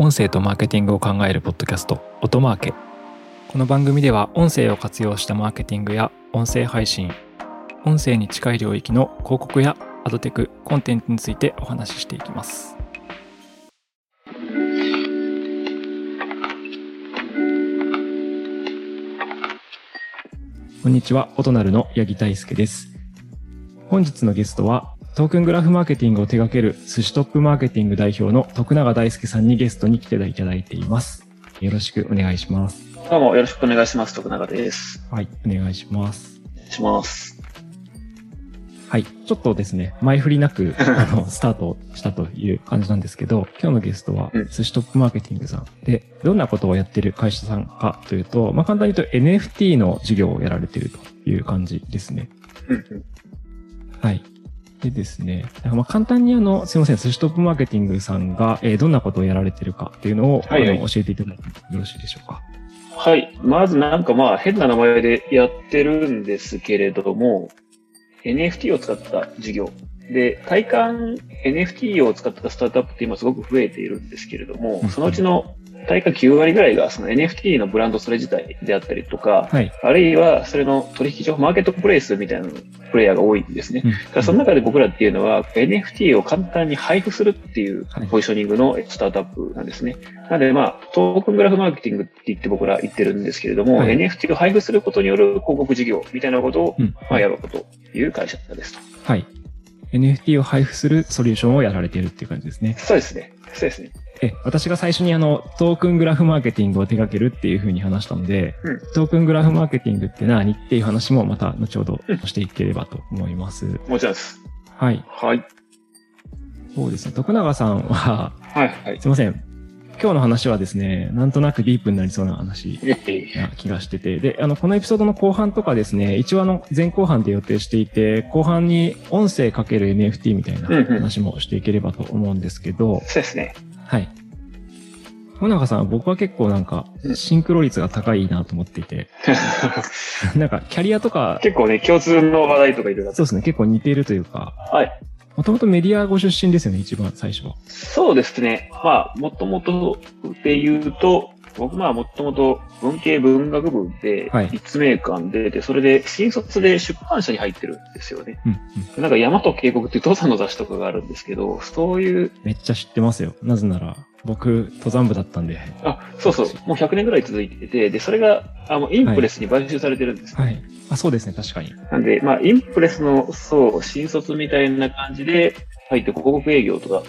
音声とマーケティングを考えるポッドキャスト音マーケ。この番組では音声を活用したマーケティングや音声配信音声に近い領域の広告やアドテクコンテンツについてお話ししていきます。こんにちは音なるの八木大輔です。本日のゲストはトークングラフマーケティングを手掛ける寿司トップマーケティング代表の徳永大輔さんにゲストに来ていただいています。よろしくお願いします。どうもよろしくお願いします。徳永です。はい、お願いします。お願いします。はい、ちょっとですね、前振りなく、あの、スタートしたという感じなんですけど、今日のゲストはうん、寿司トップマーケティングさんで、どんなことをやってる会社さんかというと、まあ、簡単に言うと NFT の事業をやられているという感じですね。はい。でですね、まあ簡単にあの、すいません、寿司トップマーケティングさんが、えーどんなことをやられてるかっていうのを、はいはい教えていただいてよろしいでしょうか？はい。まずなんかまあ変な名前でやってるんですけれども、NFT を使った事業。で、体感 NFT を使ったスタートアップって今すごく増えているんですけれどもうん、そのうちの体感9割ぐらいがその NFT のブランドそれ自体であったりとか、はい。あるいはそれの取引所、マーケットプレイスみたいなプレイヤーが多いんですね。うんだからその中で僕らっていうのは NFT を簡単に配布するっていうはいポジショニングのスタートアップなんですね。なのでまあ、トークングラフマーケティングって言って僕ら言ってるんですけれども、はい NFT を配布することによる広告事業みたいなことを、うんまあ、やろうという会社ですと。はい。NFT を配布するソリューションをやられているっていう感じですね。そうですね。そうですね。え、私が最初にあの、トークングラフマーケティングを手掛けるっていうふうに話したので、うんトークングラフマーケティングって何っていう話もまた後ほどしていければと思います。もちろんです。はい。はい。そうですね。徳永さんは、はい、はい。すいません。今日の話はですね、なんとなくディープになりそうな話ええな気がしてて、で、あの、このエピソードの後半とかですね、一応あの、前後半で予定していて、後半に音声かける NFT みたいな話もしていければと思うんですけど、そうですね。はい。野中さんは僕は結構なんか、シンクロ率が高いなと思っていて、なんか、キャリアとか、結構ね、共通の話題とかいろいろそうですね、結構似ているというか、はい。もともとメディアご出身ですよね、一番最初は。そうですね。まあ、もともとで言うと、僕まあもともと文系文学部ではい立命館で、で、それで新卒で出版社に入ってるんですよね。うん、うん。なんか山と渓谷っていう登山の雑誌とかがあるんですけど、そういう、めっちゃ知ってますよ。なぜなら、僕、登山部だったんで。あ、そうそう、もう100年ぐらい続いてて、で、それが、あの、インプレスに買収されてるんです、ねはい。あ、そうですね、確かに。なんで、まあ、インプレスの、そう、新卒みたいな感じで入って広告営業とか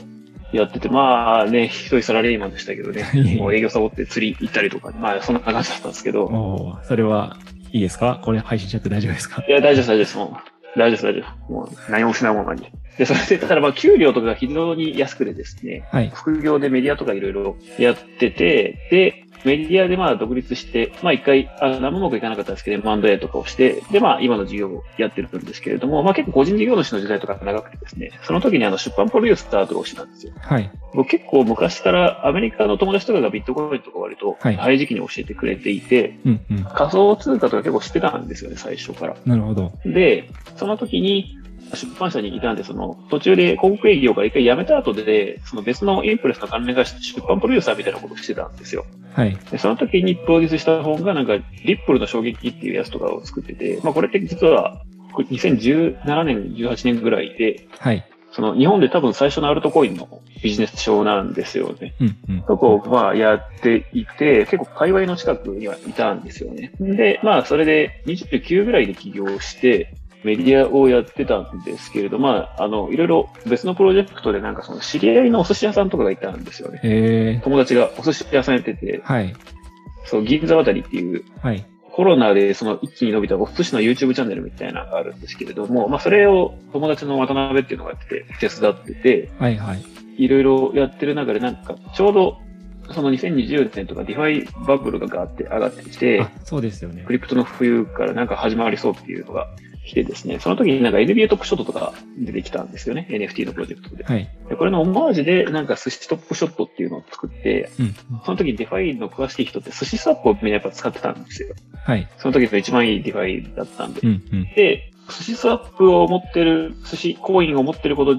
やってて、まあね、一人サラリーマンでしたけどね もう営業サボって釣り行ったりとか、まあ、そんな感じだったんですけど、それは、いいですか？これ配信しちゃって大丈夫ですか？いや、大丈夫です、大丈夫です。もう大丈夫です、大丈夫。もう何も失うものない。で、それで、ただまあ、給料とかが非常に安くてですね、はい。副業でメディアとかいろいろやってて、で、メディアでまあ独立して、まあ一回、あ何もうまくいかなかったんですけど、M&A とかをして、でまあ今の事業をやってるんですけれども、まあ結構個人事業主の時代とか長くてですね、その時にあの出版プロデュースターとかをしてたんですよ。はい。僕結構昔からアメリカの友達とかがビットコインとか割とはい早い時期に教えてくれていて、うん、うん。仮想通貨とか結構知ってたんですよね、最初から。なるほど。で、その時に出版社にいたんで、その途中で広告営業から一回辞めた後で、その別のインプレスの関連会社で出版プロデューサーみたいなことをしてたんですよ。はい。で、その時にプロデュースした本がなんか、リップルの衝撃っていうやつとかを作ってて、まあこれって実は、これ2017年、18年ぐらいで、はい。その日本で多分最初のアルトコインのビジネス書なんですよね。うん、うん。そこをまあやっていて、結構界隈の近くにはいたんですよね。で、まあそれで29ぐらいで起業して、メディアをやってたんですけれど、まあ、あの、いろいろ別のプロジェクトでなんかその知り合いのお寿司屋さんとかがいたんですよね。え友達がお寿司屋さんやっててー、、はい。そう、銀座渡りっていう、はい。コロナでその一気に伸びたお寿司の YouTube チャンネルみたいなのがあるんですけれども、まあそれを友達の渡辺っていうのがやってて、手伝ってて、はい、はい。いろいろやってる中でなんか、ちょうど、その2020年とか DeFi バブルがガーって上がってきてあ、そうですよね。クリプトの冬からなんか始まりそうっていうのが来てですね、その時になんか NBA トップショットとか出てきたんですよね、NFT のプロジェクトで。はい。でこれのオマージュでなんか寿司 Top Shot っていうのを作って、うん。その時 DeFi の詳しい人って SushiSwap をみんなやっぱ使ってたんですよ。はい。その時の一番いい DeFi だったんで。うん、うん。で、 SushiSwap を持ってる、寿司コインを持ってること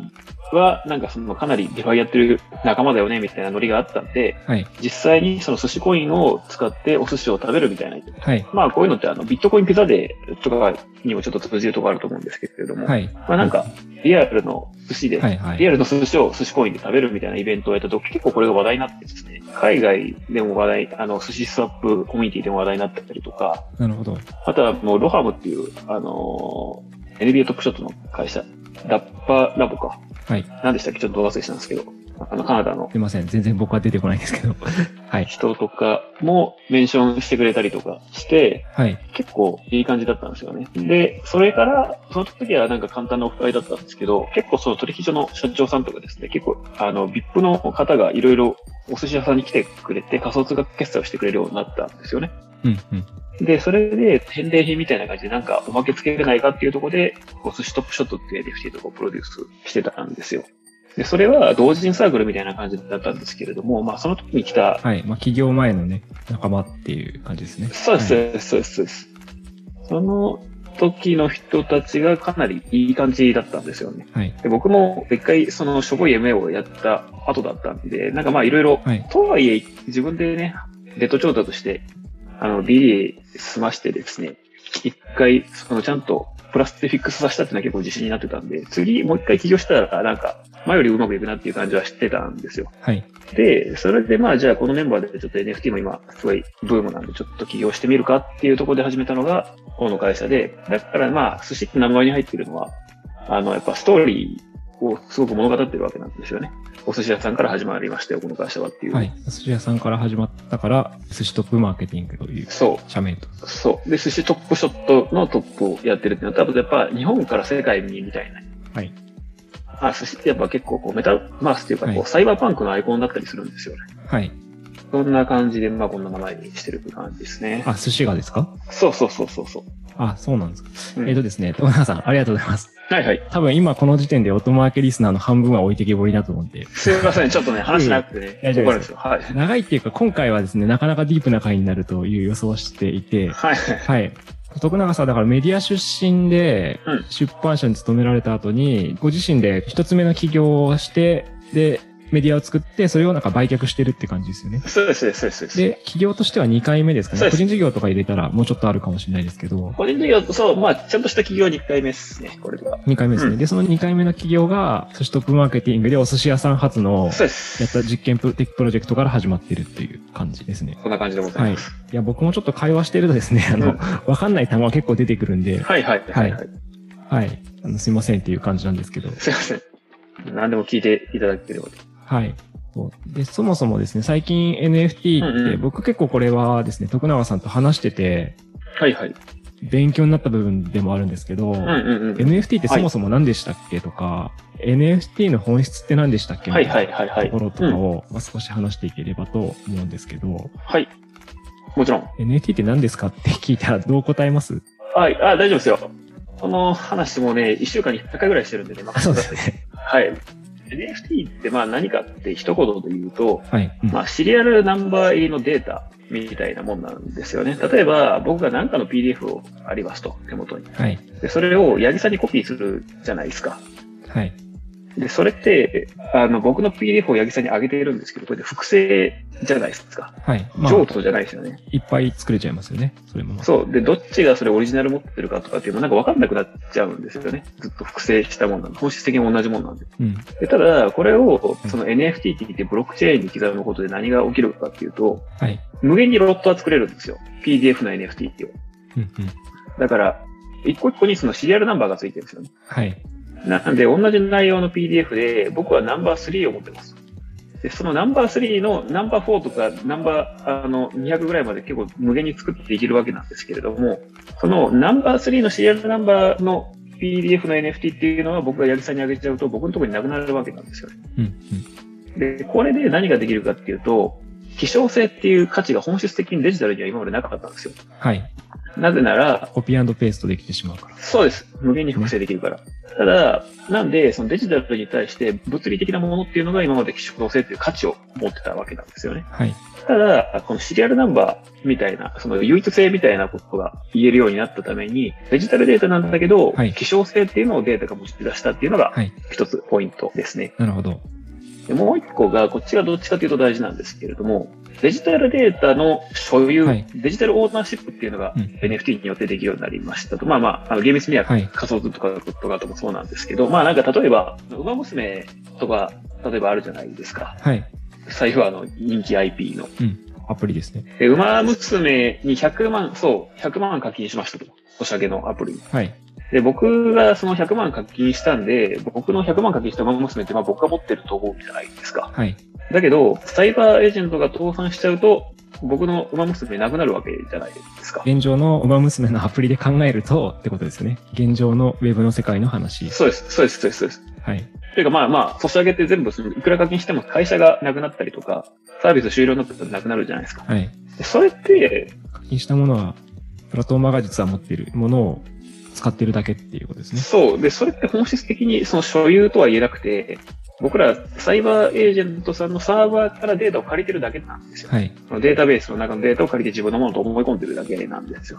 は、なんかそのかなり DeFi やってる仲間だよね、みたいなノリがあったんで、はい。実際にその寿司コインを使ってお寿司を食べるみたいな。はい。まあこういうのってあのビットコインピザデーとかにもちょっと通じるところあると思うんですけれども、はい。まあなんかリアルの寿司で、はい。はい。リアルの寿司を寿司コインで食べるみたいなイベントをやったと結構これが話題になってですね、海外でも話題、あの SushiSwap コミュニティでも話題になったりとか、なるほど。あとはもう Roham っていう、あのー NBA トップショットの会社、ラッパーラボか。はい。何でしたっけ？ちょっと忘れしたんですけど、あのカナダのすいません。全然僕は出てこないんですけど。はい。人とかもメンションしてくれたりとかして、はい。結構いい感じだったんですよね。で、それから、その時はなんか簡単なオフ会だったんですけど、結構その取引所の社長さんとかですね、結構、あの、VIP の方がいろいろお寿司屋さんに来てくれて仮想通貨決済をしてくれるようになったんですよね。うん。うん。で、それで返礼品みたいな感じでなんかおまけつけれないかっていうところで、お寿司トップショットっていう NFT とかをプロデュースしてたんですよ。で、それは同人サークルみたいな感じだったんですけれども、まあその時に来たはい。まあ、起業前のね、仲間っていう感じですね。そうです、はいそうです、そうです。その時の人たちがかなりいい感じだったんですよね。はい。で僕も一回そのしょぼい夢をやった後だったんで、なんかまあいろいろ、はい。とはいえ自分でね、デッド調達して、あの BA 済ましてですね、一回そのちゃんとプラスでフィックスさせたっていうのは結構自信になってたんで、次もう一回起業したらなんか前よりうまくいくなっていう感じはしてたんですよ。はい。で、それでまあじゃあこのメンバーでちょっと NFT も今すごいブームなんでちょっと起業してみるかっていうところで始めたのがこの会社で、だからまあ寿司って名前に入ってるのは、あのやっぱストーリーをすごく物語ってるわけなんですよね。お寿司屋さんから始まりましたよ、この会社はっていう。はい。寿司屋さんから始まったから、寿司トップマーケティングというそ社名と。う、そう。で、寿司トップショットのトップをやってるっていうのは多分やっぱ日本から世界にみたいな。はい。あ、寿司ってやっぱ結構こうメタマースっていうかこう、はいサイバーパンクのアイコンだったりするんですよね。はい。そんな感じで、まあこんな名前にしてる感じですね。あ、寿司がですか？そうそうそうそうそう。あ、そうなんですか。うんえっ、とですね、友永さん、ありがとうございます。はいはい。多分今この時点でオトマーケリスナーの半分は置いてけぼりだと思って。すみません、ちょっとね、話しなくてね、大丈夫ですよ。はい。長いっていうか、今回はですね、なかなかディープな回になるという予想をしていて、はい。はい。徳永さん、だからメディア出身でうん、出版社に勤められた後に、ご自身で一つ目の起業をして、で、メディアを作って、それをなんか売却してるって感じですよね。そうです、そうです、そうです。で、起業としては2回目ですかね。個人事業とか入れたらもうちょっとあるかもしれないですけど、個人事業、そう、まあ、ちゃんとした企業は2回目ですね、これが。2回目ですね。うんで、その2回目の起業が、寿司トップマーケティングでお寿司屋さん初のそうです。やった実験プロテックプロジェクトから始まってるっていう感じですね。こんな感じでござはいいま。す。いや、僕もちょっと会話してるとですね、あの、わかんない単語が結構出てくるんで、はい、はい、はい、はい。はい。あのすいませんっていう感じなんですけど。すいません。何でも聞いていただければと。はい。そうで、そもそもですね、最近 NFT って、僕結構これはですね、徳永さんと話してて、はい、はい。勉強になった部分でもあるんですけど。NFT ってそもそも何でしたっけとか、NFT の本質って何でしたっけはい、みたはいい、はい、はい。なところとかを、まあ、少し話していければと思うんですけど、はい。もちろん。NFT って何ですかって聞いたらどう答えます？はい、あ、大丈夫ですよ。この話もね、1週間に100回ぐらいしてるんでね、あそう任せてください。ですね。はい。NFT ってまあ何かって一言で言うと、はい。うんまあシリアルナンバー入りのデータみたいなもんなんですよね。例えば僕が何かの PDF をありますと、手元に。はい。で、それを八木さんにコピーするじゃないですか。はい。で、それって、あの、僕の PDF を八木さんに上げているんですけど、これで複製じゃないですか。はい。まあ、譲渡じゃないですよね。いっぱい作れちゃいますよね。それもまあ。そう。で、どっちがそれオリジナル持ってるかとかっていうのなんか分かんなくなっちゃうんですよね。ずっと複製したもんなんで。本質的に同じもんなんで。うん。でただ、これを、その NFT って言ってブロックチェーンに刻むことで何が起きるかっていうと、はい。無限にロットは作れるんですよ。PDF の NFT を。うんうん。だから、一個一個にそのシリアルナンバーがついてるんですよね。はい。なんで、同じ内容の PDF で、僕はナンバー3を持ってます。で、そのナンバー3のナンバー4とかナンバー、あの、200ぐらいまで結構無限に作っていけるわけなんですけれども、そのナンバー3のシリアルナンバーの PDF の NFT っていうのは僕が八木さんにあげちゃうと僕のところになくなるわけなんですよね。うんうん。で、これで何ができるかっていうと、希少性っていう価値が本質的にデジタルには今までなかったんですよ。はい。なぜなら、コピーペーストできてしまうから。そうです。無限に複製できるから。ただ、なんで、そのデジタルに対して物理的なものっていうのが今まで希少性っていう価値を持ってたわけなんですよね。はい。ただ、このシリアルナンバーみたいな、その唯一性みたいなことが言えるようになったために、デジタルデータなんだけど、はい希少性っていうのをデータが持ち出したっていうのがはい。一つポイントですね。なるほど。でもう一個が、こっちがどっちかというと大事なんですけれども、デジタルデータの所有、はいデジタルオーナーシップっていうのがうん NFT によってできるようになりましたと。まあまあ、あの厳密にははい仮想図とかとかともそうなんですけど、まあなんか例えば、ウマ娘とか、例えばあるじゃないですか。はい。財布はあの人気 IP の。アプリですね。で、ウマ娘に100万、そう、100万課金しましたと。おしゃげのアプリに。はい。で、僕がその100万課金したんで、僕の100万課金したウマ娘ってまあ僕が持ってると思うじゃないですか。はい。だけど、サイバーエージェントが倒産しちゃうと、僕の馬娘なくなるわけじゃないですか。現状のウマ娘のアプリで考えるとってことですよね。現状のウェブの世界の話。そうです、そうです、そうです、そうです。はい。というかまあまあ、ソシャゲって全部その、いくら課金しても会社がなくなったりとか、サービス終了になったらなくなるじゃないですか。はい。でそれって、課金したものは、プラットフォーマーが実は持っているものを使ってるだけっていうことですね。そう。で、それって本質的にその所有とは言えなくて、僕らサイバーエージェントさんのサーバーからデータを借りてるだけなんですよ。はい。そのデータベースの中のデータを借りて自分のものと思い込んでるだけなんですよ。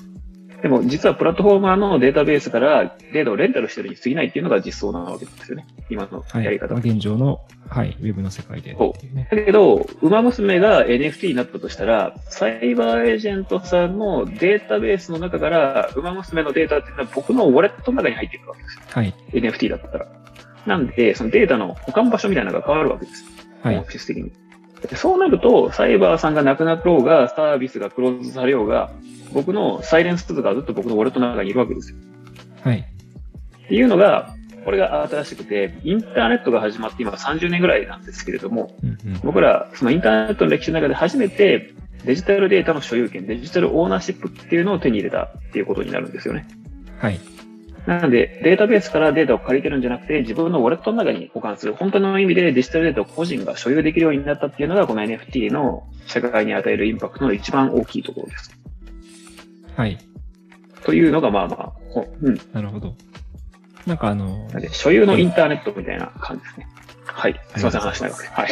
でも実はプラットフォーマーのデータベースからデータをレンタルしてるに過ぎないっていうのが実装なわけですよね。今のはい。やり方。現状の、はい、ウェブの世界でね。だけど、ウマ娘が NFT になったとしたら、サイバーエージェントさんのデータベースの中から、ウマ娘のデータっていうのは僕のウォレットの中に入っていくわけですよ。はい。NFT だったら。なんで、そのデータの保管場所みたいなのが変わるわけです。はい本。質的に。でそうなると、サイバーさんがなくなろうが、サービスがクローズされようが、僕のサイレンス図がずっと僕のウォレットの中にいるわけですよ。はい。っていうのが、これが新しくて、インターネットが始まって今30年ぐらいなんですけれども、うんうん。僕ら、そのインターネットの歴史の中で初めてデジタルデータの所有権、デジタルオーナーシップっていうのを手に入れたっていうことになるんですよね。はい。なので、データベースからデータを借りてるんじゃなくて、自分のウォレットの中に保管する、本当の意味でデジタルデータを個人が所有できるようになったっていうのが、この NFT の社会に与えるインパクトの一番大きいところです。はい。というのが、まあまあ、ほうん。なるほど。なんかあの、所有のインターネットみたいな感じですね。はい。すいません、話しないわけ。はい。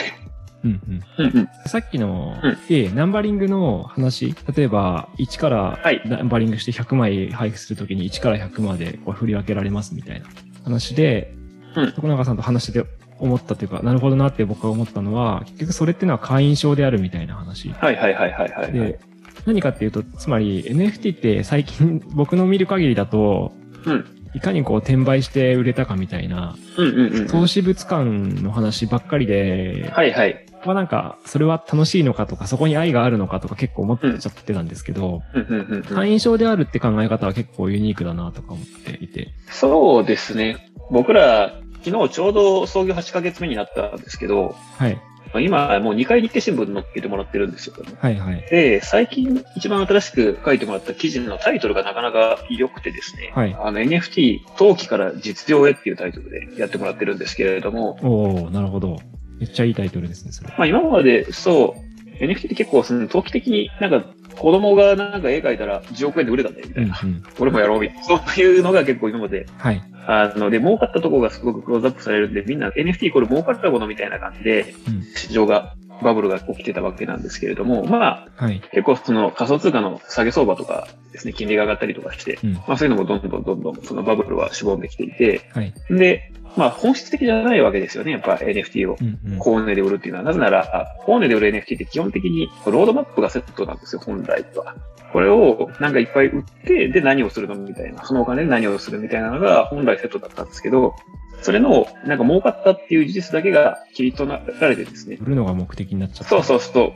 うんうん。さっきのうん、A、ナンバリングの話、例えば1からはいナンバリングして100枚配布するときに1から100までこう振り分けられますみたいな話で、うん徳永さんと話してて思ったというか、なるほどなって僕が思ったのは、結局それってのは会員証であるみたいな話。はいはいはいはいはい。で、何かっていうと、つまり NFT って最近僕の見る限りだと、うん。いかにこう転売して売れたかみたいな、うんうんうん。投資物感の話ばっかりで、はいはい。まあなんか、それは楽しいのかとか、そこに愛があるのかとか結構思っちゃってたんですけど、うんうんうんうん。会員証であるって考え方は結構ユニークだなとか思っていて。そうですね。僕ら、昨日ちょうど創業8ヶ月目になったんですけど、はい。今もう2回日経新聞に載っけてもらってるんですよ。はいはい。で、最近一番新しく書いてもらった記事のタイトルがなかなか良くてですね、はいあの NFT 陶器から実用へっていうタイトルでやってもらってるんですけれども、おおなるほど。めっちゃいいタイトルですね、それ。まあ今までそう、NFT って結構その陶器的になんか子供がなんか絵描いたら10億円で売れたんだよみたいな。うんうん。俺もやろうみたいな。そういうのが結構今まではい。あの、で、儲かったところがすごくクローズアップされるんで、みんな NFT イコール儲かったものみたいな感じで、うん。市場が、バブルが起きてたわけなんですけれども、まあ、はい。結構その仮想通貨の下げ相場とかですね、金利が上がったりとかして、うん。まあそういうのもどんどんどんどんそのバブルはしぼんできていて、はい。で、まあ本質的じゃないわけですよね、やっぱ NFT を。高値で売るっていうのは、なぜなら、高値で売る NFT って基本的にロードマップがセットなんですよ、本来は。これをなんかいっぱい売って、で何をするのみたいな、そのお金で何をするみたいなのが本来セットだったんですけど、それのなんか儲かったっていう事実だけが切り取られてですね、売るのが目的になっちゃった。そうそうそ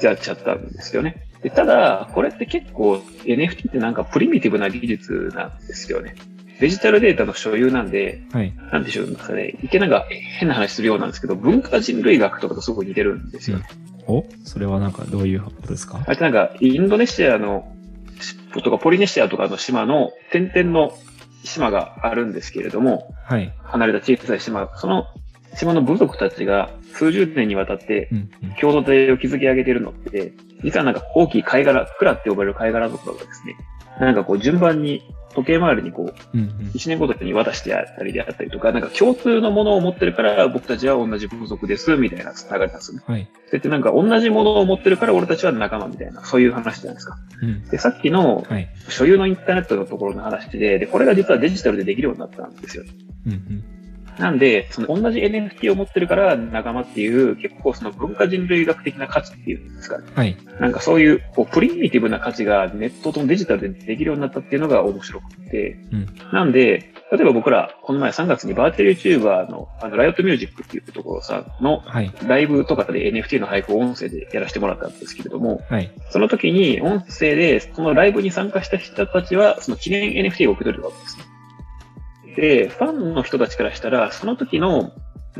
う、やっちゃったんですよね。でただ、これって結構 NFT ってなんかプリミティブな技術なんですよね。デジタルデータの所有なんで、はい。なんでしょうかね、いけなんか変な話するようなんですけど、文化人類学とかとすごく似てるんですよね。お？それはなんかどういうことですか？あれってなんか、インドネシアの、とかポリネシアとかの島の点々の島があるんですけれども、はい。離れた小さい島、その島の部族たちが数十年にわたってうんうん。共同体を築き上げているのって、実はなんか大きい貝殻、クラって呼ばれる貝殻とかがですね、なんかこう順番に時計回りにこう、うんうん。1年ごとに渡してやったりであったりとか、なんか共通のものを持ってるから僕たちは同じ部族です、みたいなつながりなんですよね。はい。それってなんか同じものを持ってるから俺たちは仲間みたいな、そういう話じゃないですか。うん。で、さっきのはい。所有のインターネットのところの話で、で、これが実はデジタルでできるようになったんですよ。うんうん。なんで、その同じ NFT を持ってるから仲間っていう、結構その文化人類学的な価値っていうんですかね。はい。なんかそういう、こう、プリミティブな価値がネットとデジタルでできるようになったっていうのが面白くて、うんなんで、例えば僕ら、この前3月にバーチャル YouTuber の、あの、ライオットミュージックっていうところさんのはい。ライブとかで NFT の配布を音声でやらせてもらったんですけれども、はい。その時に音声で、そのライブに参加した人たちは、その記念 NFT を受け取れるわけですね。で、ファンの人たちからしたら、その時の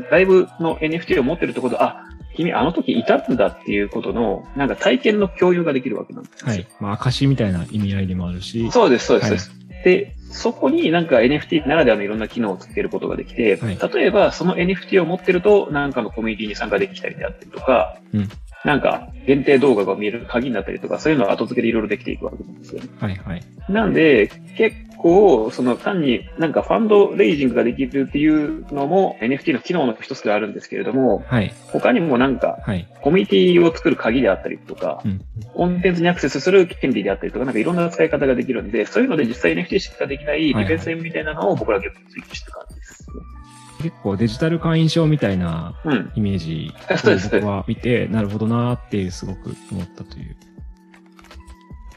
ライブの NFT を持ってるところで、あ、君あの時いたんだっていうことの、なんか体験の共有ができるわけなんですよ。はい。まあ、証みたいな意味合いでもあるし。そうです、そうです、はいそうです。で、そこになんか NFT ならではのいろんな機能をつけることができて、はい例えばその NFT を持ってると、なんかのコミュニティに参加できたりであったりとか、うんなんか限定動画が見える鍵になったりとか、そういうのを後付けでいろいろできていくわけなんですよね。はい。はい。なんで、結構、その単になんかファンドレイジングができるっていうのも NFT の機能の一つではあるんですけれども、はい。他にもなんかはい。コミュニティを作る鍵であったりとか、うん。コンテンツにアクセスする権利であったりとか、なんかいろんな使い方ができるんで、そういうので実際 NFT しかできない利便性みたいなのを僕らは結構追求した感じです結構デジタル会員証みたいな。イメージを僕は見て、なるほどなーっていうすごく思ったという。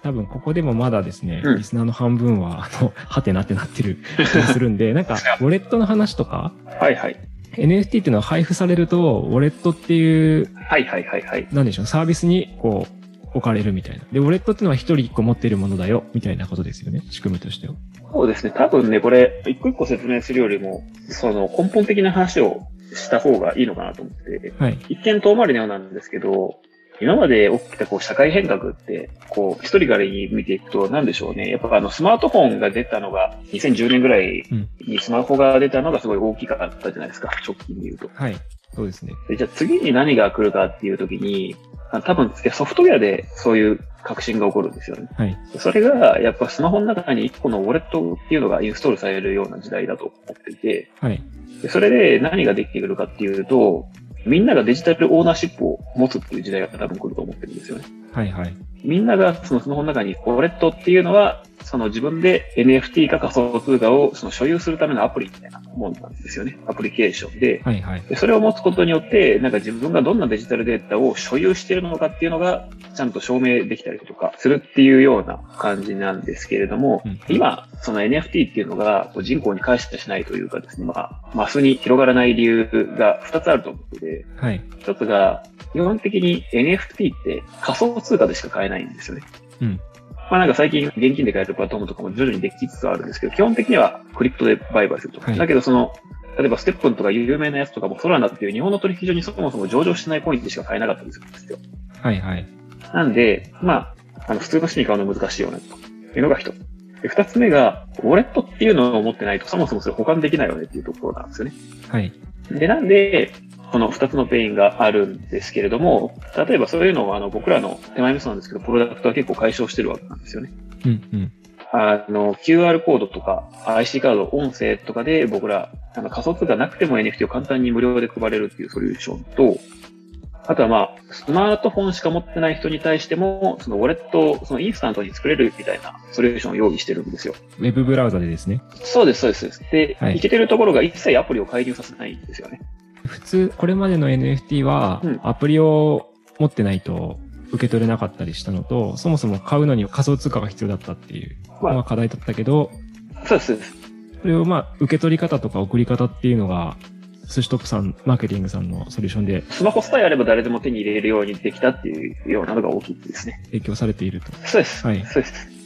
多分ここでもまだですね、うんリスナーの半分は、あの、はてなってなってる 気がするんで、なんか、ウォレットの話とか、はいはい。NFT っていうのは配布されると、ウォレットっていう、はいはいはいはい。なんでしょう、サービスにこう、置かれるみたいな。で、ウォレットっていうのは一人一個持っているものだよ、みたいなことですよね、仕組みとしては。そうですね。多分ね、これ、一個一個説明するよりも、その根本的な話をした方がいいのかなと思って、はい。一見遠回りのようなんですけど、今まで起きたこう社会変革って、こう、一人から見ていくと、なんでしょうね。やっぱあの、スマートフォンが出たのが、2010年ぐらいうんにスマホが出たのがすごい大きかったじゃないですか。直近で言うと。はい。そうですね。でじゃあ次に何が来るかっていう時に、あ多分ソフトウェアでそういう革新が起こるんですよね。はい。それが、やっぱスマホの中に一個のウォレットっていうのがインストールされるような時代だと思っていて、はい。でそれで何ができてくるかっていうと、みんながデジタルオーナーシップを持つっていう時代が多分来ると思ってるんですよね。はい。はい。みんながそのスマホの中にウォレットっていうのは、その自分で NFT か仮想通貨をその所有するためのアプリみたいなものなんですよね。アプリケーションで。はい。はい。でそれを持つことによって、なんか自分がどんなデジタルデータを所有しているのかっていうのが、ちゃんと証明できたりとかするっていうような感じなんですけれども、うん今、その NFT っていうのがこう人口に返してしないというかですね、まあ、マスに広がらない理由が2つあると思ってて、はい。1つが、基本的に NFT って仮想通貨でしか買えないんですよね。うん。まあなんか最近現金で買えるプラットフォームとかも徐々にできつつあるんですけど、基本的にはクリプトで売買すると。はいだけどその、例えばステップンとか有名なやつとかもソラナっていう日本の取引所にそもそも上場してないコインでしか買えなかったりするんですよ。はい。はい。なんで、まあ、あの普通の人に買うの難しいよね、というのが一つ。で二つ目が、ウォレットっていうのを持ってないとそもそもそれ保管できないよねっていうところなんですよね。はい。で、なんで、この二つのペインがあるんですけれども、例えばそういうのをあの僕らの手前味噌なんですけど、プロダクトは結構解消してるわけなんですよね。うん。うん。あの、QR コードとか IC カード、音声とかで僕ら、あの仮想通貨なくても NFT を簡単に無料で配れるっていうソリューションと、あとはまあ、スマートフォンしか持ってない人に対しても、そのウォレットをそのインスタントに作れるみたいなソリューションを用意してるんですよ。ウェブブラウザでですね。そうです、そうです。そうですで、はいいけてるところが一切アプリを介入させないんですよね。普通、これまでの NFT はうん、アプリを持ってないと受け取れなかったりしたのと、そもそも買うのに仮想通貨が必要だったっていうまあのが課題だったけど、そうです、そうです。それをまあ、受け取り方とか送り方っていうのが、寿司トップさん、マーケティングさんのソリューションでスマホさえあれば誰でも手に入れるようにできたっていうようなのが大きいですね。提供されていると。そうです。はいそうです。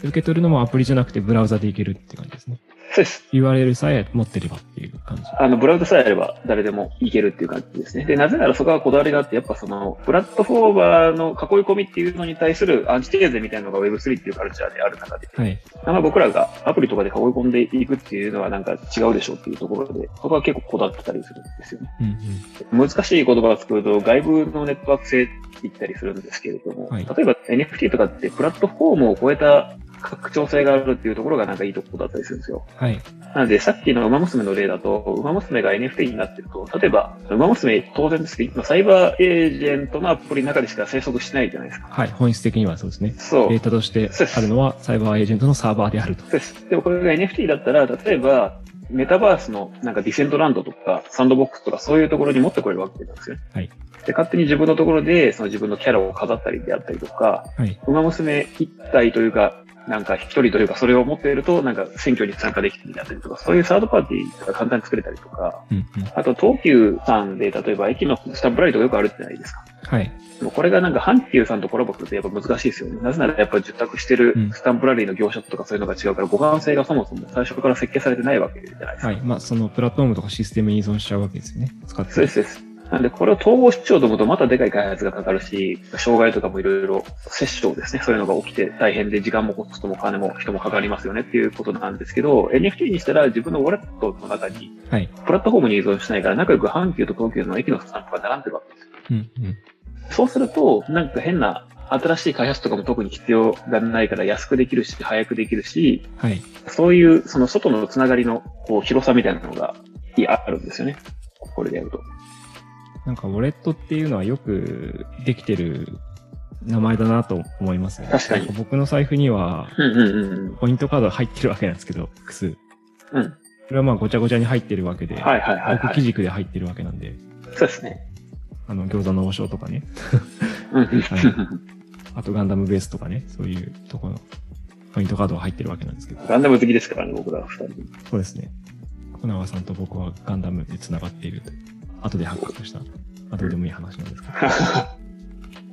受け取るのもアプリじゃなくてブラウザでいけるって感じですね。そうです。URL さえ持ってればっていう感じ。あの、ブラウザさえあれば誰でもいけるっていう感じですね。で、なぜならそこはこだわりがあって、やっぱその、プラットフォーマーの囲い込みっていうのに対するアンチテーゼみたいなのが Web3 っていうカルチャーである中で、はい。まあ僕らがアプリとかで囲い込んでいくっていうのはなんか違うでしょうっていうところで、そこは結構こだわってたりするんですよね。うんうん。難しい言葉を作ると外部のネットワーク性って言ったりするんですけれども、はい例えば NFT とかってプラットフォームを超えた拡張性があるっていうところがなんかいいところだったりするんですよ。はい。なので、さっきの馬娘の例だと、馬娘が NFT になってると、例えば、馬娘当然ですけど、今サイバーエージェントのアプリの中でしか生息してないじゃないですか。はい。本質的にはそうですね。そう。データとしてあるのはサイバーエージェントのサーバーであると。そうです。でもこれが NFT だったら、例えば、メタバースのなんかディセントランドとか、サンドボックスとかそういうところに持ってこれるわけなんですよね。はい。で、勝手に自分のところで、その自分のキャラを飾ったりであったりとか、はい。馬娘一体というか、なんか一人というか、それを持っていると、なんか選挙に参加できたりだったりとか、そういうサードパーティーが簡単に作れたりとか、うんうん。あと東急さんで、例えば駅のスタンプラリーとかよくあるじゃないですか。はい。でもこれがなんか阪急さんとコラボするとやっぱ難しいですよね。なぜならやっぱ受託してるうんスタンプラリーの業者とかそういうのが違うから、互換性がそもそも最初から設計されてないわけじゃないですか。はい。まあ、そのプラットフォームとかシステムに依存しちゃうわけですよね。使ってそうです。なんで、これを統合しようと思うと、またでかい開発がかかるし、障害とかもいろいろ、接触ですね。そういうのが起きて大変で、時間もコストも金も人もかかりますよねっていうことなんですけど、NFT にしたら自分のウォレットの中に、はい。プラットフォームに依存しないから、仲良く阪急と東急の駅のスタンプが並んでるわけですよ。うんうん。そうすると、なんか変な、新しい開発とかも特に必要がないから安くできるし、早くできるし、はい。そういう、その外のつながりのこう広さみたいなのがいあるんですよね。これでやると。なんか、ウォレットっていうのはよくできてる名前だなと思いますね。確かになん僕の財布には。ポイントカードが入ってるわけなんですけど、複数。うん。これはまあ、ごちゃごちゃに入ってるわけで、はいはいはい、はい。奥基軸で入ってるわけなんで、そうですね。あの、餃子の王将とかね、うん。はいあとガンダムベースとかね、そういうところのポイントカードが入ってるわけなんですけど、ガンダム好きですからね、僕ら二人。そうですね。小川さんと僕はガンダムで繋がっていると。後で発覚した。あどうでもいい話なんですけど。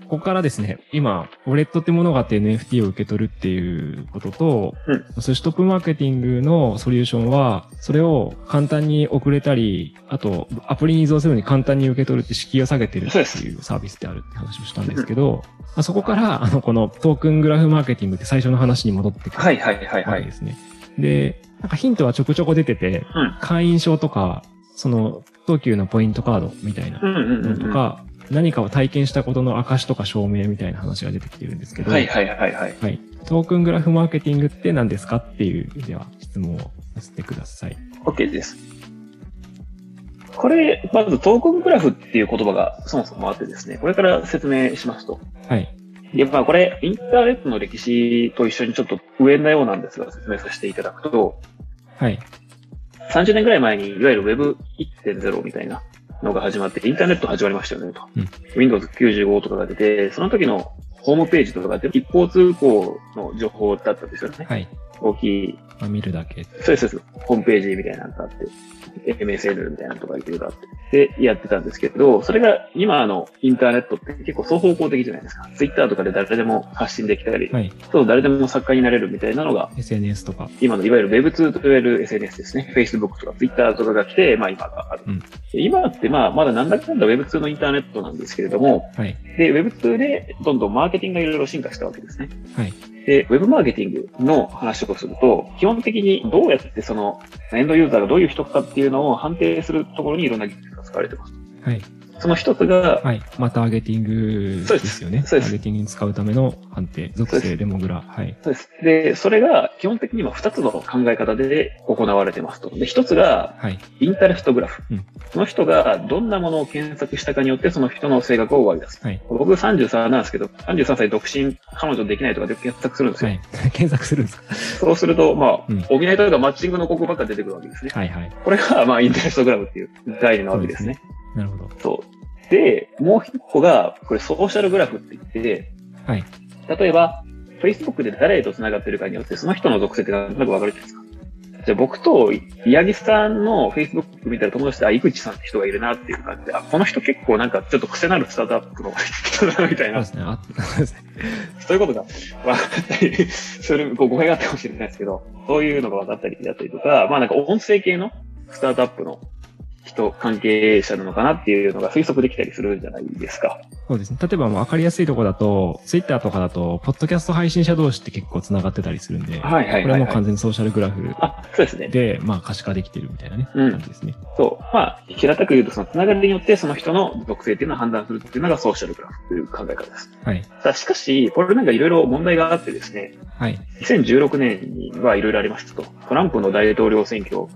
ここからですね、今、ウォレットってものがあって NFT を受け取るっていうことと、うん寿司トップマーケティングのソリューションは、それを簡単に送れたり、あと、アプリに依存せずに簡単に受け取るって敷居を下げてるっていうサービスであるって話をしたんですけど、まあ、そこから、あの、このトークングラフマーケティングって最初の話に戻ってくるはいはいはいはい。わけですね。で、なんかヒントはちょくちょこ出てて、うん。会員証とか、その、東急のポイントカードみたいなのうん。とか、何かを体験したことの証とか証明みたいな話が出てきてるんですけど、はいはいはいはい。はい。トークングラフマーケティングって何ですかっていう、では質問をさせてください。OK です。これ、まずトークングラフっていう言葉がそもそもあってですね、これから説明しますと。はい。やっぱこれ、インターネットの歴史と一緒にちょっと上なようなんですが、説明させていただくと、はい。30年ぐらい前に、いわゆる Web1.0 みたいなのが始まって、インターネット始まりましたよね、と。うん Windows 95とかが出て、その時のホームページとかが一方通行の情報だったんですよね。はい。大きい、まあ、見るだけ。そうです、そうです。ホームページみたいなのがあって、MSN みたいなのとかいろいろあって、で、やってたんですけど、それが今のインターネットって結構双方向的じゃないですか。Twitter とかで誰でも発信できたり、はい。そう、誰でも作家になれるみたいなのが、SNS とか。今のいわゆる Web2 と言われる SNS ですね。Facebook とか Twitter とかが来て、まあ今がある。うんで今ってまあまだなんだかんだ Web2 のインターネットなんですけれども、はい。で、Web2 でどんどんマーケティングがいろいろ進化したわけですね。はい。で、ウェブマーケティングの話をすると、基本的にどうやってそのエンドユーザーがどういう人かっていうのを判定するところにいろんな技術が使われてます。はい。その一つが、はい。まあ、ターゲティングですよね。そうですターゲティングに使うための判定。属性、デモグラ。はい。そうです。で、それが基本的には二つの考え方で行われてますと。で、一つがはい。インタレストグラフ。うんその人がどんなものを検索したかによってその人の性格を割り出す。はい。僕33なんですけど、33歳独身、彼女できないとかで検索するんですよ。はい。検索するんですか？そうすると、まあ、うんお見合いとかマッチングの広告ばっか出てくるわけですね。はいはい。これが、まあ、インタレストグラフっていう概念なわけですね。なるほど。そう。で、もう一個が、これソーシャルグラフって言って、はい。例えば、Facebook で誰と繋がってるかによって、その人の属性ってなんとなくわかるじゃないですか。じゃあ僕と、八木さんの Facebook 見たら友達で、あ、井口さんって人がいるなっていう感じで、あ、この人結構なんかちょっと癖のあるスタートアップの人だなみたいな。そうですね。あそうですね。そういうことが分かったりする、こう語弊があったかもしれないですけど、そういうのが分かったりだったりとか、まあなんか音声系のスタートアップの人、関係者なのかなっていうのが推測できたりするんじゃないですか。そうですね。例えばもう分かりやすいところだと、ツイッターとかだと、ポッドキャスト配信者同士って結構繋がってたりするんで、はいはいはい、はい。これはもう完全にソーシャルグラフあ、そうですね。で、まあ可視化できてるみたいなね、うん感じですね。そう。まあ、平たく言うと、そのつながりによってその人の属性っていうのを判断するっていうのがソーシャルグラフという考え方です。はい。さあ、しかし、これなんかいろいろ問題があってですね、はい。2016年にはいろいろありましたと。トランプの大統領選挙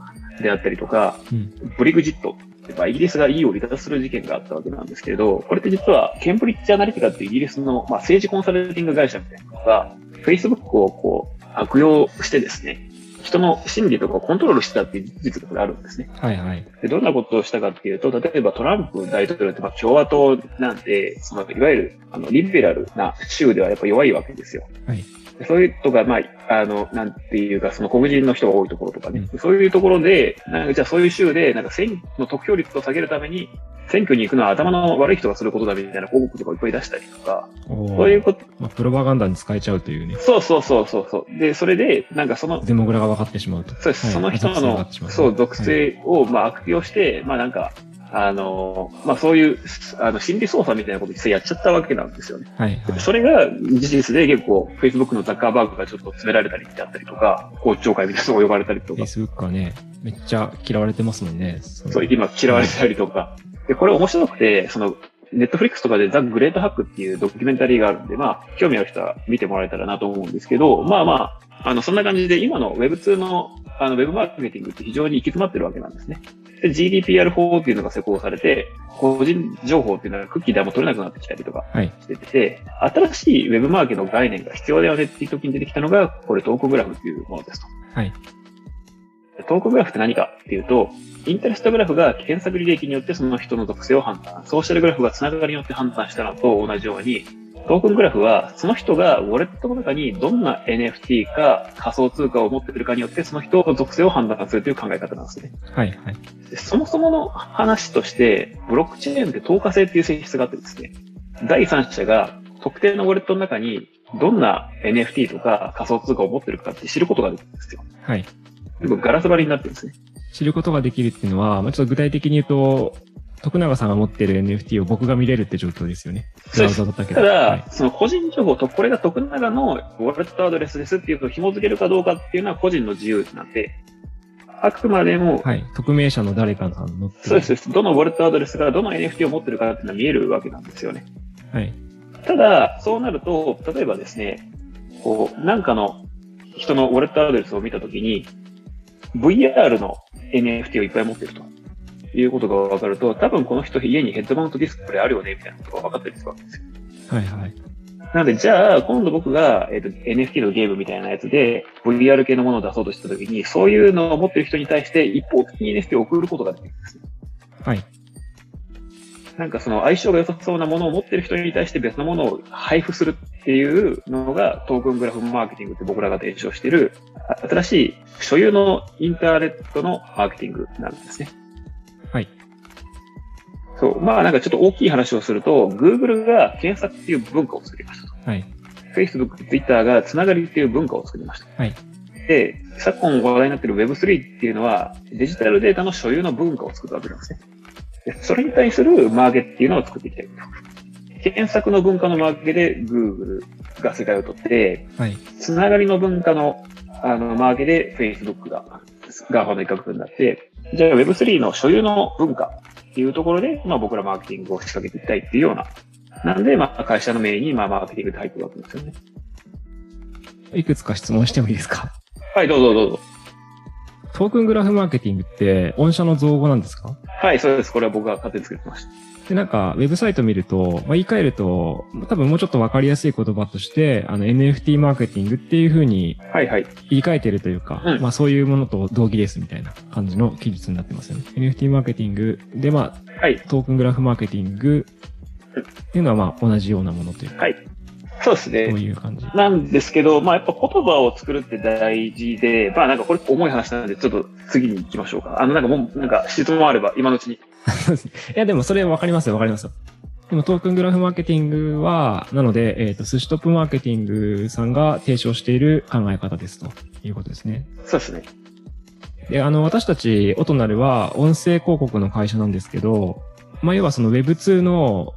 であったりとか、うん。ブリグジット。まあイギリスが EU を離脱する事件があったわけなんですけれど、これって実は、ケンブリッジアナリティカってイギリスの、まあ、政治コンサルティング会社みたいなのが、Facebook をこう、悪用してですね、人の心理とかをコントロールしてたっていう事実があるんですね。はいはい。で、どんなことをしたかっていうと、例えばトランプ大統領ってまあ共和党なんで、そのいわゆるあのリベラルな州ではやっぱ弱いわけですよ。はい。でそういうとか、まあ、あの、なんていうか、その黒人の人が多いところとかね、そういうところで、なんかじゃあそういう州で、なんか選の得票率を下げるために、選挙に行くのは頭の悪い人がすることだみたいな広告とかをいっぱい出したりとか、そういうこと、まあ、プロパガンダに使えちゃうというね、そうそうそうそうそう。で、それで、なんかその、デモグラが分かってしまうと。そうです。はい。その人のそう、属性を、まあ、悪用して、まあ、なんか、あの、まあ、そういう、あの、心理操作みたいなこと実際やっちゃったわけなんですよね。はいはい。それが事実で結構、Facebook のザッカーバーグがちょっと詰められたりだったりとか、公聴会みたいなのが呼ばれたりとか、Facebook はね、めっちゃ嫌われてますもんね。そそう、今嫌われたりとか。で、これ面白くて、その、ネットフリックスとかでザ・グレートハックっていうドキュメンタリーがあるんで、まあ、興味ある人は見てもらえたらなと思うんですけど、まあまあ、あの、そんな感じで今の Web2 の、あの、Web マーケティングって非常に行き詰まってるわけなんですね。で、GDPR 法っていうのが施行されて、個人情報っていうのはクッキーでも取れなくなってきたりとかはい。してて、新しい Web マーケの概念が必要だよねっていう時に出てきたのが、これトークグラフっていうものですと。はい。トークグラフって何かっていうと、インタレストグラフが検索履歴によってその人の属性を判断、ソーシャルグラフがつながりによって判断したのと同じように、トークングラフはその人がウォレットの中にどんな NFT か仮想通貨を持っているかによってその人の属性を判断するという考え方なんですね。はいはい。でそもそもの話として、ブロックチェーンって透過性っていう性質があってですね、第三者が特定のウォレットの中にどんな NFT とか仮想通貨を持っているかって知ることができるんですよ。はい。ガラス張りになってるんですね。知ることができるっていうのは、まあ、ちょっと具体的に言うと、徳永さんが持ってる NFT を僕が見れるって状況ですよね。だけど。ただ、はい、その個人情報と、これが徳永のウォレットアドレスですっていうのを紐付けるかどうかっていうのは個人の自由なんで、あくまでも、はい。匿名者の誰かさんのってるそうですそうです。どのウォレットアドレスがどの NFT を持ってるかっていうのは見えるわけなんですよね。はい。ただ、そうなると、例えばですね、こう、なんかの人のウォレットアドレスを見たときに、VR の NFT をいっぱい持ってるということが分かると、多分この人家にヘッドマウントディスプレイあるよね、みたいなことが分かったりするわけですよ。はいはい。なので、じゃあ、今度僕が、えっと NFT のゲームみたいなやつで VR 系のものを出そうとしたときに、そういうのを持ってる人に対して一方的に NFT を送ることができるんですね。はい。なんかその相性が良さそうなものを持ってる人に対して別のものを配布するっていうのがトークングラフマーケティングって僕らが提唱している新しい所有のインターネットのマーケティングなんですね。はい。そう。まあなんかちょっと大きい話をすると、Google が検索っていう文化を作りましたと。はい。Facebook、Twitter がつながりっていう文化を作りました。はい。で、昨今話題になっている Web3 っていうのはデジタルデータの所有の文化を作るわけなんですね。でそれに対するマーケっていうのを作っていきたいと。検索の文化のマーケで Google が世界を取って、はい。つながりの文化のあのマーケで Facebook が、 GAFA の一角になって、じゃあ Web3 の所有の文化っていうところで、まあ僕らマーケティングを仕掛けていきたいっていうような。なんで、まあ会社の名に、まあマーケティングって入ってるわけですよね。いくつか質問してもいいですか？はい、どうぞどうぞ。トークングラフマーケティングって、御社の造語なんですか？はい、そうです。これは僕が勝手に作ってました。で、なんか、ウェブサイト見ると、まあ、言い換えると、多分もうちょっとわかりやすい言葉として、あの、NFT マーケティングっていう風にはいはい。言い換えてるというか、うんまあそういうものと同義ですみたいな感じの記述になってますよね。NFT マーケティングで、まあ、はい。トークングラフマーケティングっていうのはまあ同じようなものというか。はい。そうですね。どういう感じなんですけど、まあやっぱ言葉を作るって大事で、まあなんかこれ重い話なんで、ちょっと次に行きましょうか。あのなんかもう、なんか質問あれば今のうちに。いや、でもそれ分かりますよ、分かりますよ。でもトークングラフマーケティングは、なので、えっ、と、寿司トップマーケティングさんが提唱している考え方ですということですね。そうですね。で、あの、私たち、オトナルは音声広告の会社なんですけど、まあ、要はその Web2 の。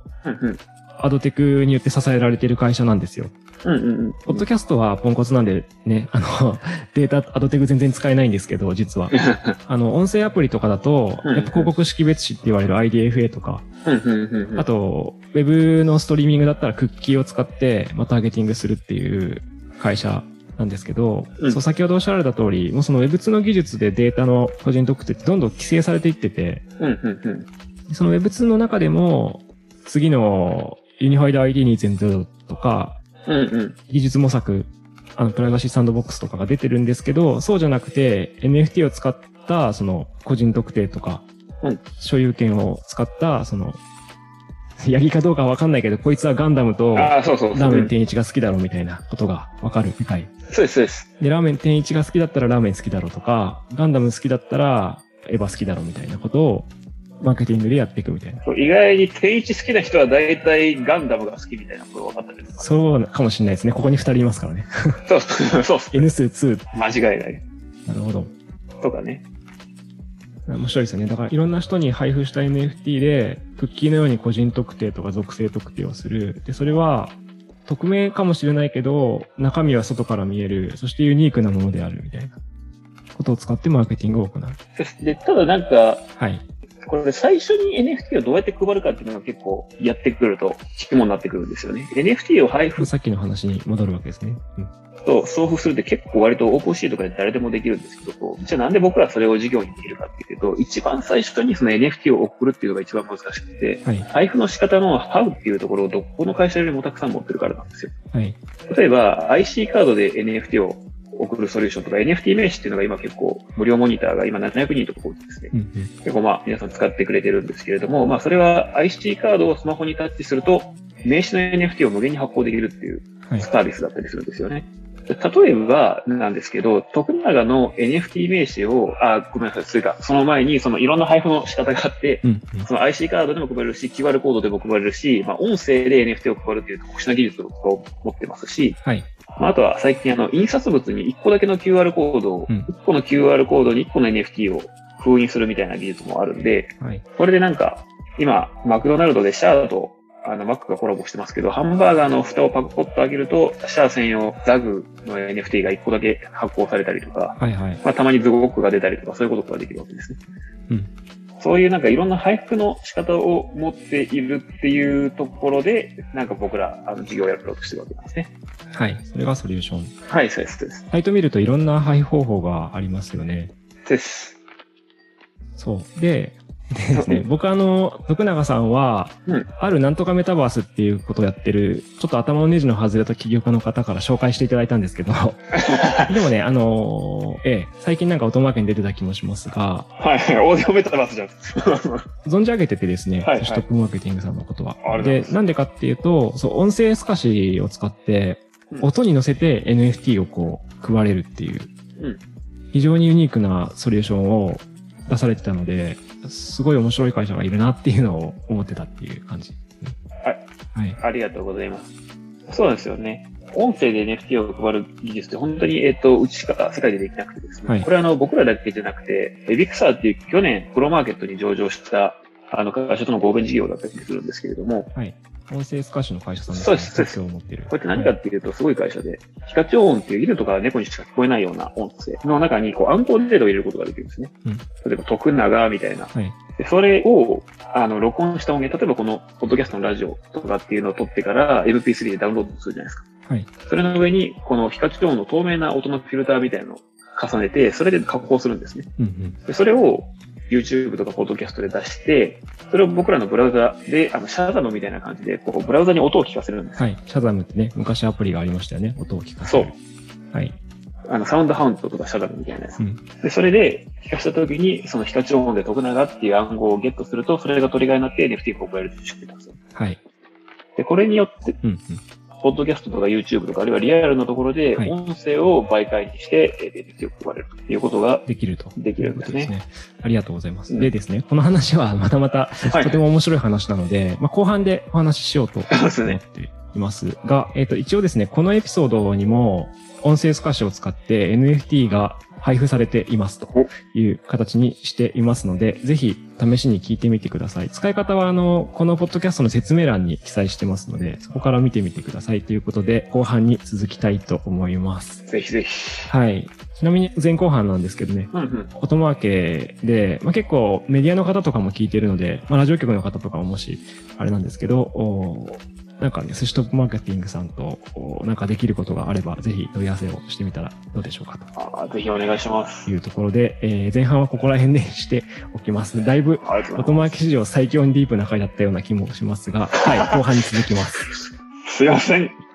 アドテクによって支えられている会社なんですよ。うんうんうん。ポッドキャストはポンコツなんでね、あの、データ、アドテク全然使えないんですけど、実は。あの、音声アプリとかだと、うんやっぱ広告識別詞って言われる IDFA とか。あと、ウェブのストリーミングだったらクッキーを使って、まあ、ターゲティングするっていう会社なんですけど、うんそう、先ほどおっしゃられた通り、もうその Web2 の技術でデータの個人特定ってどんどん規制されていってて、うんうんうん。その Web2 の中でも、次のユニファイド ID2.0 とか、うんうん。技術模索、あの、プライバシーサンドボックスとかが出てるんですけど、そうじゃなくて、NFT を使った、その、個人特定とか、うん所有権を使った、その、やりかどうかわかんないけど、こいつはガンダムと。ラーメンうん天一が好きだろうみたいなことがわかる世界。そうです、そうです。で、ラーメン天一が好きだったらラーメン好きだろうとか、ガンダム好きだったらエヴァ好きだろうみたいなことを、マーケティングでやっていくみたいな。意外に定位置好きな人は大体ガンダムが好きみたいなことが分かったりとか。そうかもしれないですね。ここに二人いますからね。そうそうそう。N 数2。間違いない。なるほど。とかね。面白いですよね。だからいろんな人に配布した NFT で、クッキーのように個人特定とか属性特定をする。で、それは、匿名かもしれないけど、中身は外から見える。そしてユニークなものであるみたいなことを使ってマーケティングを行う。で、ただなんか、はい。これ最初に NFT をどうやって配るかっていうのが結構やってくると肝になってくるんですよね。NFT を配布さっきの話に戻るわけですね。うん。と送付するって結構割とオープンシートとかで誰でもできるんですけど、じゃあなんで僕らそれを事業にできるかっていうと、一番最初にその NFT を送るっていうのが一番難しくて、はい。配布の仕方の How っていうところをどこの会社よりもたくさん持ってるからなんですよ。はい。例えば IC カードで NFT を送るソリューションとか NFT 名刺っていうのが今結構無料モニターが今700人とかですね。うんうん。結構まあ皆さん使ってくれてるんですけれども、まあそれは IC カードをスマホにタッチすると名刺の NFT を無限に発行できるっていうはい。サービスだったりするんですよね。例えばなんですけど、徳永の NFT 名刺を、あ、ごめんなさい、それか、その前にそのいろんな配布の仕方があって、うんうん。その IC カードでも配れるし、QR コードでも配れるし、まあ音声で NFT を配るっていう特殊な技術を持ってますし、はい。まあ、あとは最近あの、印刷物に1個だけの QR コードを、うん1個の QR コードに1個の NFT を封印するみたいな技術もあるんで、はい。これでなんか、今、マクドナルドでシャアと、あの、マックがコラボしてますけど、ハンバーガーの蓋をパクポッと開けると、シャア専用ザグの NFT が1個だけ発行されたりとか、はいはい。まあ、たまにズゴックが出たりとか、そういうことができるわけですね。うん。そういうなんかいろんな配布の仕方を持っているっていうところで、なんか僕ら、あの、事業をやろうとしてるわけなんですね。はい。それがソリューション。はい、そうです、そうです。サイト見るといろんな配布方法がありますよね。です。そう。で、でですね、僕あの、徳永さんは、うん。あるなんとかメタバースっていうことをやってる、ちょっと頭のネジの外れた起業家の方から紹介していただいたんですけど、でもね、あのええ、最近なんかオートマーケに出てた気もしますが、はい、オーディオメタバースじゃん。存じ上げててですね、はいはい。ストップマーケティングさんのことは。です。なんでかっていうと、そう、音声透かしを使って、うん。音に乗せて NFT をこう、配れるっていう、うん。非常にユニークなソリューションを出されてたので、すごい面白い会社がいるなっていうのを思ってたっていう感じですね。はい。はい。ありがとうございます。そうなんですよね。音声で NFT を配る技術って本当に、えっ、と、うちしか世界でできなくてですね。はいこれはあの、僕らだけじゃなくて、エビクサーっていう去年プロマーケットに上場した、あの、会社との合弁事業だったりするんですけれども、はい。音声透かしの会社さんそうですそうです特許を持ってる。これって何かっていうと、すごい会社で、ヒカチョウ音っていう犬とか猫にしか聞こえないような音声の中に、こう、暗号データを入れることができるんですね。うん例えば、徳永みたいな。はい。でそれを、あの、録音した音源、例えばこの、ポッドキャストのラジオとかっていうのを撮ってから MP3 でダウンロードするじゃないですか。はい。それの上に、このヒカチョウの透明な音のフィルターみたいなのを重ねて、それで加工するんですね。うんうん。でそれを YouTube とかポッドキャストで出して、それを僕らのブラウザで、あの、シャザムみたいな感じで、こう、ブラウザに音を聞かせるんです。はい。シャザムってね、昔アプリがありましたよね。音を聞かせる。はい。あの、サウンドハウンドとかシャザムみたいなやつう。ん。で、それで、聞かせたときに、そのヒカチョウ音で徳永っていう暗号をゲットすると、それがトリガーになって NFT が送られるって仕組みなんですよ。はい。で、これによって、うんうん。ポッドキャストとか YouTube とか、あるいはリアルのところで、はい音声を媒介にして、えーデータ強く配れるということができると。できるんですね。すね。ありがとうございます。うんでですね、この話は またまたはいとても面白い話なので、まあ、後半でお話ししようと。思っていますが、えっ、と、一応ですね、このエピソードにも音声透かしを使って NFT が配布されていますという形にしていますので、ぜひ試しに聞いてみてください。使い方は、あの、このポッドキャストの説明欄に記載してますので、そこから見てみてくださいということで、後半に続きたいと思います。ぜひぜひ。はい。ちなみに前後半なんですけどね、うんうん。音マーケで、まあ、結構メディアの方とかも聞いてるので、まあ、ラジオ局の方とかももし、あれなんですけど、おなんかね、寿司トップマーケティングさんと、おなんかできることがあれば、ぜひ問い合わせをしてみたらどうでしょうかあーぜひお願いしますと。いうところで、えー前半はここら辺でしておきます。だいぶ、音マーケ史上最強にディープな回だったような気もしますが、はい、後半に続き。ます。すいません。